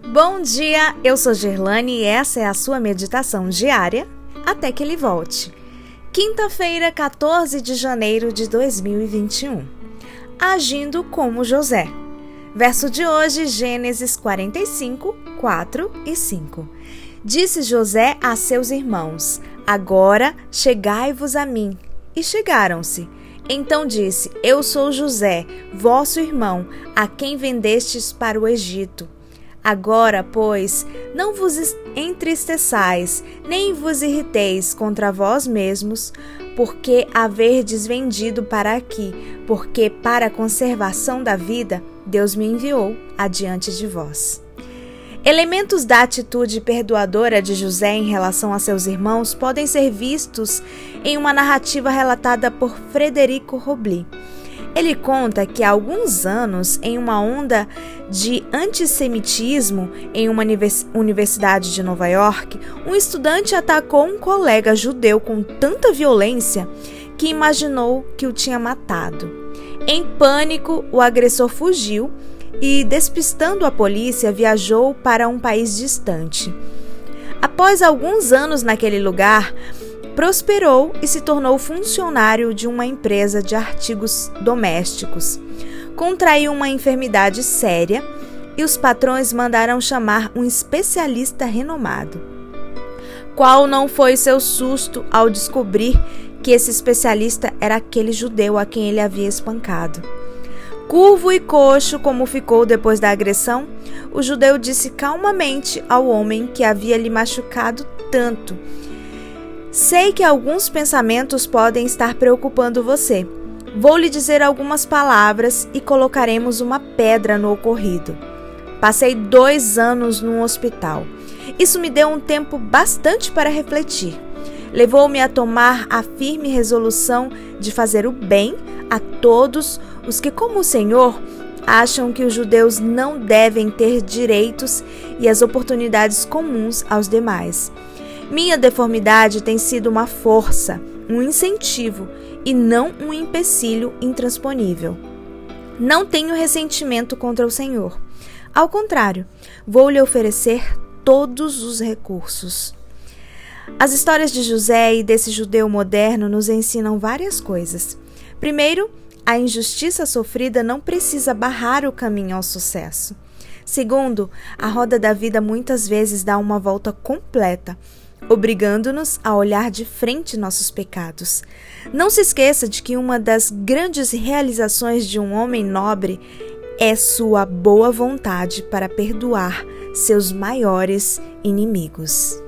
Bom dia, eu sou Gerlane e essa é a sua meditação diária até que ele volte. Quinta-feira, 14 de janeiro de 2021. Agindo como José. Verso de hoje, Gênesis 45, 4 e 5. Disse José a seus irmãos: Agora chegai-vos a mim. E chegaram-se. Então disse: Eu sou José, vosso irmão, a quem vendestes para o Egito. Agora, pois, não vos entristeçais, nem vos irriteis contra vós mesmos, porque haverdes vendido para aqui, porque para a conservação da vida Deus me enviou adiante de vós. Elementos da atitude perdoadora de José em relação a seus irmãos podem ser vistos em uma narrativa relatada por Frederico Robli. Ele conta que há alguns anos, em uma onda de antissemitismo em uma universidade de Nova York, um estudante atacou um colega judeu com tanta violência que imaginou que o tinha matado. Em pânico, o agressor fugiu e, despistando a polícia, viajou para um país distante. Após alguns anos naquele lugar, prosperou e se tornou funcionário de uma empresa de artigos domésticos. Contraiu uma enfermidade séria e os patrões mandaram chamar um especialista renomado. Qual não foi seu susto ao descobrir que esse especialista era aquele judeu a quem ele havia espancado? Curvo e coxo como ficou depois da agressão, o judeu disse calmamente ao homem que havia lhe machucado tanto Sei que alguns pensamentos podem estar preocupando você. Vou lhe dizer algumas palavras e colocaremos uma pedra no ocorrido. Passei dois anos num hospital. Isso me deu um tempo bastante para refletir. Levou-me a tomar a firme resolução de fazer o bem a todos os que, como o Senhor, acham que os judeus não devem ter direitos e as oportunidades comuns aos demais. Minha deformidade tem sido uma força, um incentivo e não um empecilho intransponível. Não tenho ressentimento contra o Senhor. Ao contrário, vou lhe oferecer todos os recursos. As histórias de José e desse judeu moderno nos ensinam várias coisas. Primeiro, a injustiça sofrida não precisa barrar o caminho ao sucesso. Segundo, a roda da vida muitas vezes dá uma volta completa obrigando-nos a olhar de frente nossos pecados. Não se esqueça de que uma das grandes realizações de um homem nobre é sua boa vontade para perdoar seus maiores inimigos.